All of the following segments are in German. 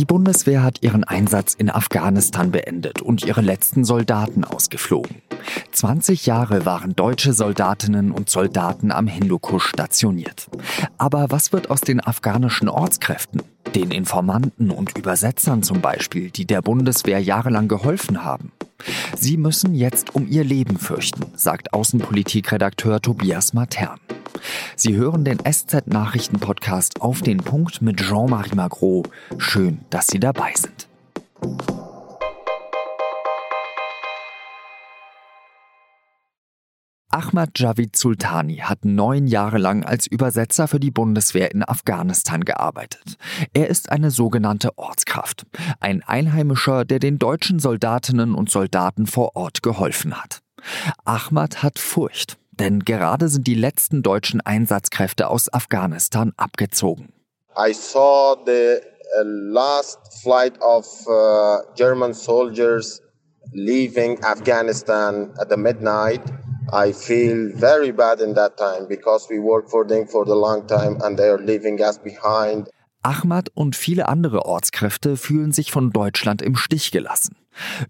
Die Bundeswehr hat ihren Einsatz in Afghanistan beendet und ihre letzten Soldaten ausgeflogen. 20 Jahre waren deutsche Soldatinnen und Soldaten am Hindukusch stationiert. Aber was wird aus den afghanischen Ortskräften? Den Informanten und Übersetzern zum Beispiel, die der Bundeswehr jahrelang geholfen haben? Sie müssen jetzt um ihr Leben fürchten, sagt Außenpolitikredakteur Tobias Matern. Sie hören den SZ-Nachrichten-Podcast auf den Punkt mit Jean-Marie Magro. Schön, dass Sie dabei sind. Ahmad Javid Sultani hat neun Jahre lang als Übersetzer für die Bundeswehr in Afghanistan gearbeitet. Er ist eine sogenannte Ortskraft, ein Einheimischer, der den deutschen Soldatinnen und Soldaten vor Ort geholfen hat. Ahmad hat Furcht, denn gerade sind die letzten deutschen Einsatzkräfte aus Afghanistan abgezogen. I saw the uh, last flight of uh, German soldiers leaving Afghanistan at the midnight. I feel very bad in that time because we worked for them for the long time and they are leaving us behind. Ahmad und viele andere Ortskräfte fühlen sich von Deutschland im Stich gelassen.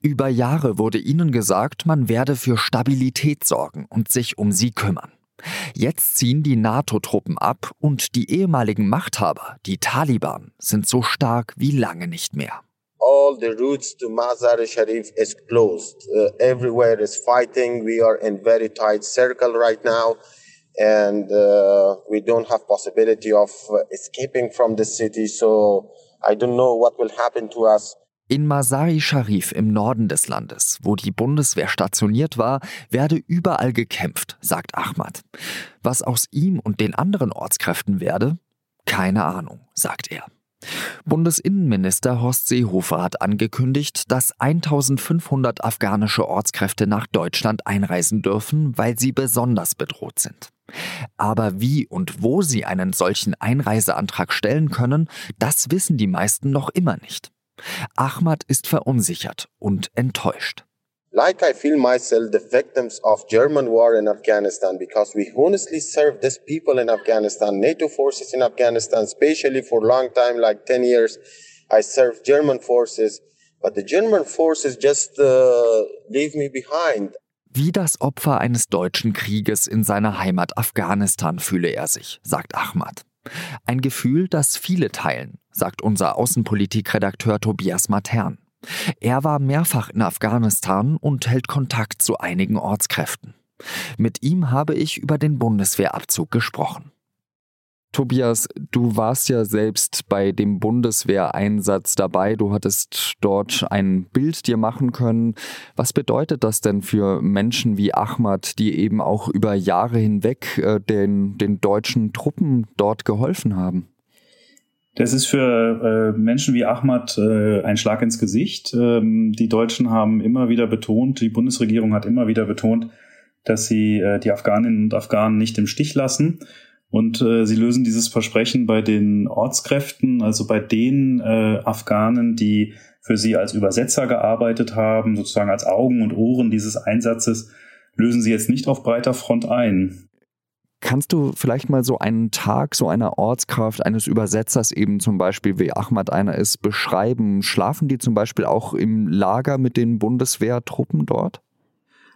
Über Jahre wurde ihnen gesagt, man werde für Stabilität sorgen und sich um sie kümmern. Jetzt ziehen die NATO-Truppen ab und die ehemaligen Machthaber, die Taliban, sind so stark wie lange nicht mehr all the routes to Mazar Sharif is closed. Uh, everywhere is fighting. We are in very tight circle right now, and uh, we don't have possibility of uh, escaping from the city. So I don't know what will happen to us. In Masari Sharif im Norden des Landes, wo die Bundeswehr stationiert war, werde überall gekämpft, sagt Ahmad. Was aus ihm und den anderen Ortskräften werde? Keine Ahnung, sagt er. Bundesinnenminister Horst Seehofer hat angekündigt, dass 1500 afghanische Ortskräfte nach Deutschland einreisen dürfen, weil sie besonders bedroht sind. Aber wie und wo sie einen solchen Einreiseantrag stellen können, das wissen die meisten noch immer nicht. Ahmad ist verunsichert und enttäuscht. like I feel myself the victims of German war in Afghanistan because we honestly served these people in Afghanistan, NATO forces in Afghanistan, especially for a long time, like 10 years. I served German forces, but the German forces just uh, leave me behind. Wie das Opfer eines deutschen Krieges in seiner Heimat Afghanistan fühle er sich, sagt Ahmad. Ein Gefühl, das viele teilen, sagt unser Außenpolitikredakteur Tobias Matern. Er war mehrfach in Afghanistan und hält Kontakt zu einigen Ortskräften. Mit ihm habe ich über den Bundeswehrabzug gesprochen. Tobias, du warst ja selbst bei dem Bundeswehreinsatz dabei. Du hattest dort ein Bild dir machen können. Was bedeutet das denn für Menschen wie Ahmad, die eben auch über Jahre hinweg äh, den, den deutschen Truppen dort geholfen haben? Das ist für äh, Menschen wie Ahmad äh, ein Schlag ins Gesicht. Ähm, die Deutschen haben immer wieder betont, die Bundesregierung hat immer wieder betont, dass sie äh, die Afghaninnen und Afghanen nicht im Stich lassen. Und äh, sie lösen dieses Versprechen bei den Ortskräften, also bei den äh, Afghanen, die für sie als Übersetzer gearbeitet haben, sozusagen als Augen und Ohren dieses Einsatzes, lösen sie jetzt nicht auf breiter Front ein. Kannst du vielleicht mal so einen Tag so einer Ortskraft eines Übersetzers eben zum Beispiel, wie Ahmad einer ist, beschreiben? Schlafen die zum Beispiel auch im Lager mit den Bundeswehrtruppen dort?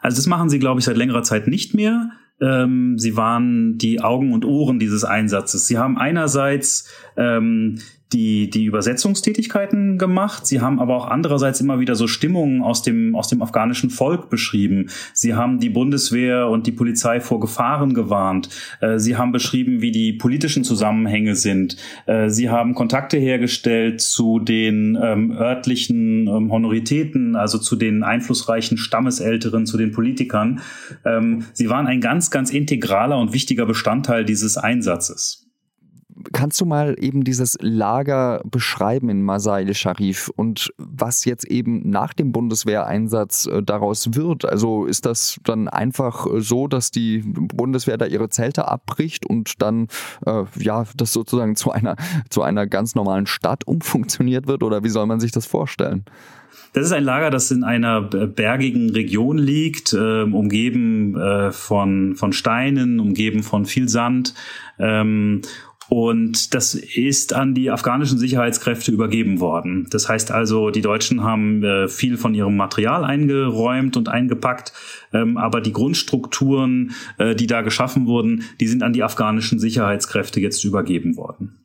Also das machen sie, glaube ich, seit längerer Zeit nicht mehr. Ähm, sie waren die Augen und Ohren dieses Einsatzes. Sie haben einerseits ähm, die, die Übersetzungstätigkeiten gemacht. Sie haben aber auch andererseits immer wieder so Stimmungen aus dem, aus dem afghanischen Volk beschrieben. Sie haben die Bundeswehr und die Polizei vor Gefahren gewarnt. Äh, sie haben beschrieben, wie die politischen Zusammenhänge sind. Äh, sie haben Kontakte hergestellt zu den ähm, örtlichen ähm, Honoritäten, also zu den einflussreichen Stammesälteren, zu den Politikern. Ähm, sie waren ein ganz, ganz integraler und wichtiger Bestandteil dieses Einsatzes. Kannst du mal eben dieses Lager beschreiben in Masail Sharif und was jetzt eben nach dem Bundeswehreinsatz äh, daraus wird? Also ist das dann einfach äh, so, dass die Bundeswehr da ihre Zelte abbricht und dann äh, ja das sozusagen zu einer zu einer ganz normalen Stadt umfunktioniert wird oder wie soll man sich das vorstellen? Das ist ein Lager, das in einer bergigen Region liegt, äh, umgeben äh, von, von Steinen, umgeben von viel Sand. Ähm, Und das ist an die afghanischen Sicherheitskräfte übergeben worden. Das heißt also, die Deutschen haben äh, viel von ihrem Material eingeräumt und eingepackt, ähm, aber die Grundstrukturen, äh, die da geschaffen wurden, die sind an die afghanischen Sicherheitskräfte jetzt übergeben worden.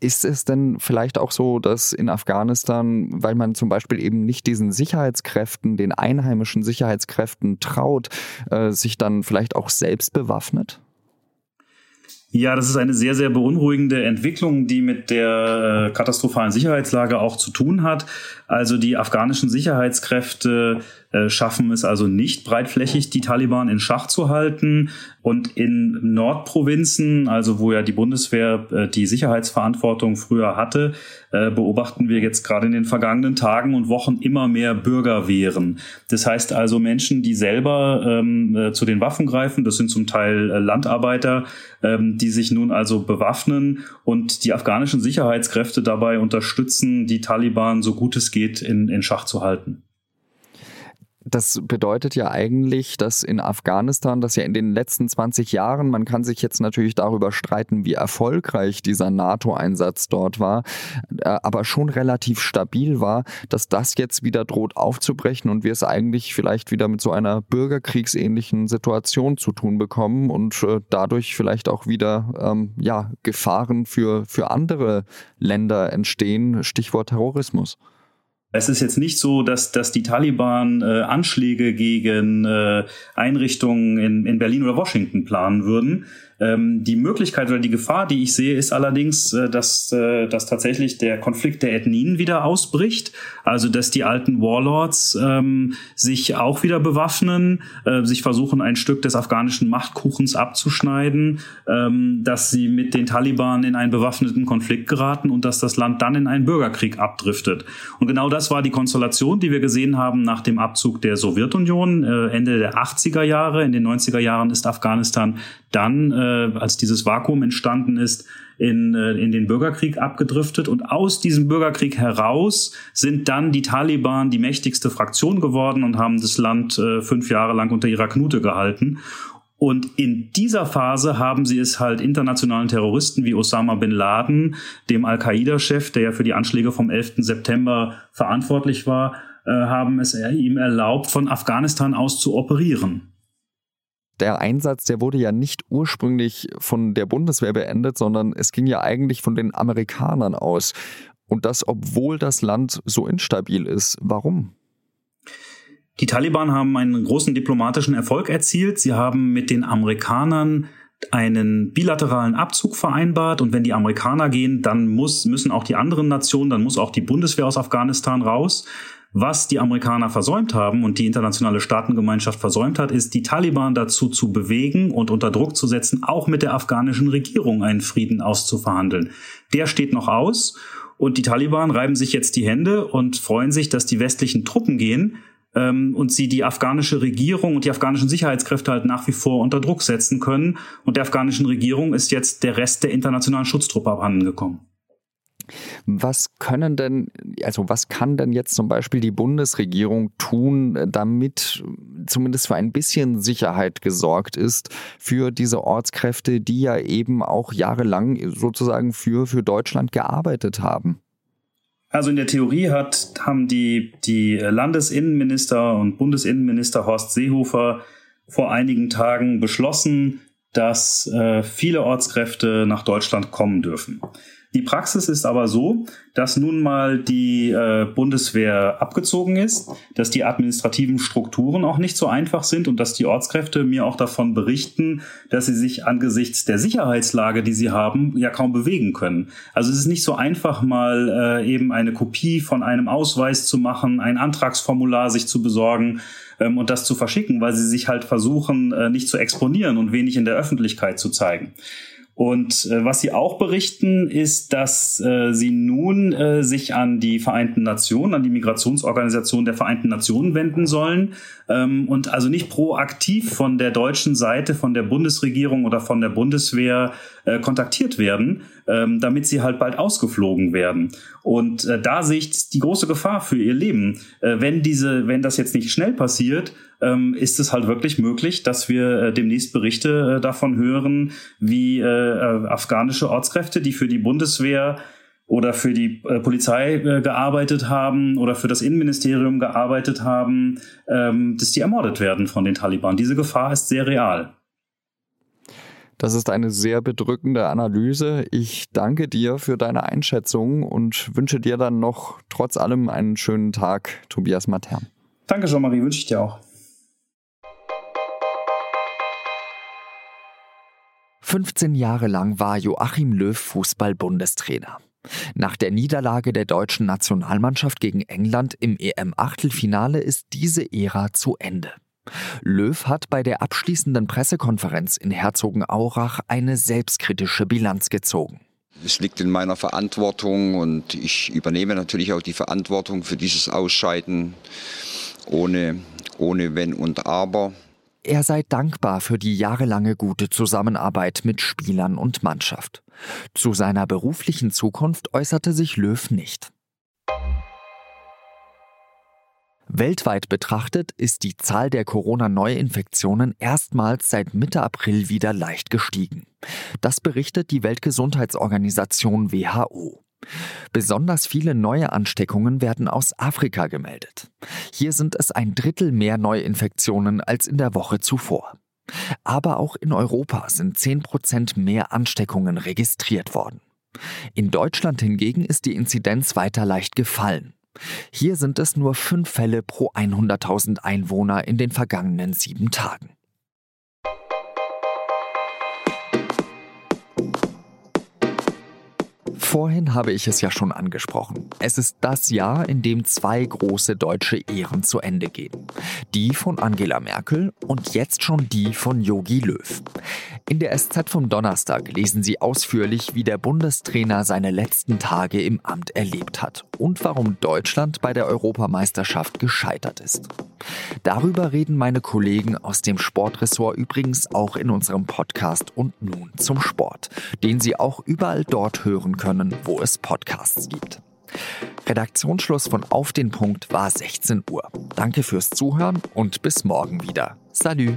Ist es denn vielleicht auch so, dass in Afghanistan, weil man zum Beispiel eben nicht diesen Sicherheitskräften, den einheimischen Sicherheitskräften traut, äh, sich dann vielleicht auch selbst bewaffnet? Ja, das ist eine sehr, sehr beunruhigende Entwicklung, die mit der äh, katastrophalen Sicherheitslage auch zu tun hat. Also die afghanischen Sicherheitskräfte äh, schaffen es also nicht breitflächig, die Taliban in Schach zu halten. Und in Nordprovinzen, also wo ja die Bundeswehr äh, die Sicherheitsverantwortung früher hatte, beobachten wir jetzt gerade in den vergangenen Tagen und Wochen immer mehr Bürgerwehren. Das heißt also Menschen, die selber ähm, äh, zu den Waffen greifen, das sind zum Teil Landarbeiter, ähm, die sich nun also bewaffnen und die afghanischen Sicherheitskräfte dabei unterstützen, die Taliban so gut es geht in, in Schach zu halten. Das bedeutet ja eigentlich, dass in Afghanistan, das ja in den letzten 20 Jahren, man kann sich jetzt natürlich darüber streiten, wie erfolgreich dieser NATO-Einsatz dort war, äh, aber schon relativ stabil war, dass das jetzt wieder droht aufzubrechen und wir es eigentlich vielleicht wieder mit so einer bürgerkriegsähnlichen Situation zu tun bekommen und äh, dadurch vielleicht auch wieder ähm, ja, Gefahren für, für andere Länder entstehen, Stichwort Terrorismus. Es ist jetzt nicht so, dass, dass die Taliban äh, Anschläge gegen äh, Einrichtungen in, in Berlin oder Washington planen würden. Ähm, die Möglichkeit oder die Gefahr, die ich sehe, ist allerdings, äh, dass, äh, dass tatsächlich der Konflikt der Ethnien wieder ausbricht. Also dass die alten Warlords ähm, sich auch wieder bewaffnen, äh, sich versuchen, ein Stück des afghanischen Machtkuchens abzuschneiden, ähm, dass sie mit den Taliban in einen bewaffneten Konflikt geraten und dass das Land dann in einen Bürgerkrieg abdriftet. Und genau das war die Konstellation, die wir gesehen haben nach dem Abzug der Sowjetunion äh, Ende der 80er Jahre. In den 90er Jahren ist Afghanistan dann äh, als dieses Vakuum entstanden ist, in, äh, in den Bürgerkrieg abgedriftet. Und aus diesem Bürgerkrieg heraus sind dann die Taliban die mächtigste Fraktion geworden und haben das Land äh, fünf Jahre lang unter ihrer Knute gehalten. Und in dieser Phase haben sie es halt internationalen Terroristen wie Osama bin Laden, dem Al-Qaida-Chef, der ja für die Anschläge vom 11. September verantwortlich war, äh, haben es ihm erlaubt, von Afghanistan aus zu operieren der Einsatz, der wurde ja nicht ursprünglich von der Bundeswehr beendet, sondern es ging ja eigentlich von den Amerikanern aus. Und das, obwohl das Land so instabil ist. Warum? Die Taliban haben einen großen diplomatischen Erfolg erzielt. Sie haben mit den Amerikanern einen bilateralen Abzug vereinbart und wenn die Amerikaner gehen, dann muss, müssen auch die anderen Nationen, dann muss auch die Bundeswehr aus Afghanistan raus. Was die Amerikaner versäumt haben und die internationale Staatengemeinschaft versäumt hat, ist, die Taliban dazu zu bewegen und unter Druck zu setzen, auch mit der afghanischen Regierung einen Frieden auszuverhandeln. Der steht noch aus und die Taliban reiben sich jetzt die Hände und freuen sich, dass die westlichen Truppen gehen ähm, und sie die afghanische Regierung und die afghanischen Sicherheitskräfte halt nach wie vor unter Druck setzen können. Und der afghanischen Regierung ist jetzt der Rest der internationalen Schutztruppe abhandengekommen. Was können denn, also was kann denn jetzt zum Beispiel die Bundesregierung tun, damit zumindest für ein bisschen Sicherheit gesorgt ist für diese Ortskräfte, die ja eben auch jahrelang sozusagen für, für Deutschland gearbeitet haben? Also in der Theorie hat, haben die, die Landesinnenminister und Bundesinnenminister Horst Seehofer vor einigen Tagen beschlossen, dass äh, viele Ortskräfte nach Deutschland kommen dürfen. Die Praxis ist aber so, dass nun mal die äh, Bundeswehr abgezogen ist, dass die administrativen Strukturen auch nicht so einfach sind und dass die Ortskräfte mir auch davon berichten, dass sie sich angesichts der Sicherheitslage, die sie haben, ja kaum bewegen können. Also es ist nicht so einfach mal äh, eben eine Kopie von einem Ausweis zu machen, ein Antragsformular sich zu besorgen ähm, und das zu verschicken, weil sie sich halt versuchen, äh, nicht zu exponieren und wenig in der Öffentlichkeit zu zeigen. Und äh, was sie auch berichten, ist, dass äh, sie nun äh, sich an die Vereinten Nationen, an die Migrationsorganisation der Vereinten Nationen wenden sollen. Ähm, und also nicht proaktiv von der deutschen Seite, von der Bundesregierung oder von der Bundeswehr äh, kontaktiert werden, ähm, damit sie halt bald ausgeflogen werden. Und äh, da sehe ich die große Gefahr für ihr Leben. Äh, wenn diese, wenn das jetzt nicht schnell passiert, ähm, ist es halt wirklich möglich, dass wir äh, demnächst Berichte äh, davon hören, wie äh, äh afghanische Ortskräfte, die für die Bundeswehr oder für die äh, Polizei äh, gearbeitet haben oder für das Innenministerium gearbeitet haben, ähm, dass die ermordet werden von den Taliban. Diese Gefahr ist sehr real. Das ist eine sehr bedrückende Analyse. Ich danke dir für deine Einschätzung und wünsche dir dann noch trotz allem einen schönen Tag, Tobias Matern. Danke, Jean-Marie, wünsche ich dir auch. 15 Jahre lang war Joachim Löw Fußball-Bundestrainer. Nach der Niederlage der deutschen Nationalmannschaft gegen England im EM-Achtelfinale ist diese Ära zu Ende. Löw hat bei der abschließenden Pressekonferenz in Herzogenaurach eine selbstkritische Bilanz gezogen. Es liegt in meiner Verantwortung und ich übernehme natürlich auch die Verantwortung für dieses Ausscheiden ohne, ohne Wenn und Aber. Er sei dankbar für die jahrelange gute Zusammenarbeit mit Spielern und Mannschaft. Zu seiner beruflichen Zukunft äußerte sich Löw nicht. Weltweit betrachtet ist die Zahl der Corona-Neuinfektionen erstmals seit Mitte April wieder leicht gestiegen. Das berichtet die Weltgesundheitsorganisation WHO. Besonders viele neue Ansteckungen werden aus Afrika gemeldet. Hier sind es ein Drittel mehr Neuinfektionen als in der Woche zuvor. Aber auch in Europa sind 10 Prozent mehr Ansteckungen registriert worden. In Deutschland hingegen ist die Inzidenz weiter leicht gefallen. Hier sind es nur fünf Fälle pro 100.000 Einwohner in den vergangenen sieben Tagen. Vorhin habe ich es ja schon angesprochen. Es ist das Jahr, in dem zwei große deutsche Ehren zu Ende gehen. Die von Angela Merkel und jetzt schon die von Yogi Löw. In der SZ vom Donnerstag lesen Sie ausführlich, wie der Bundestrainer seine letzten Tage im Amt erlebt hat und warum Deutschland bei der Europameisterschaft gescheitert ist. Darüber reden meine Kollegen aus dem Sportressort übrigens auch in unserem Podcast und nun zum Sport, den Sie auch überall dort hören können, Plattformen, wo es Podcasts gibt. Redaktionsschluss von Auf den Punkt war 16 Uhr. Danke fürs Zuhören und bis morgen wieder. Salü!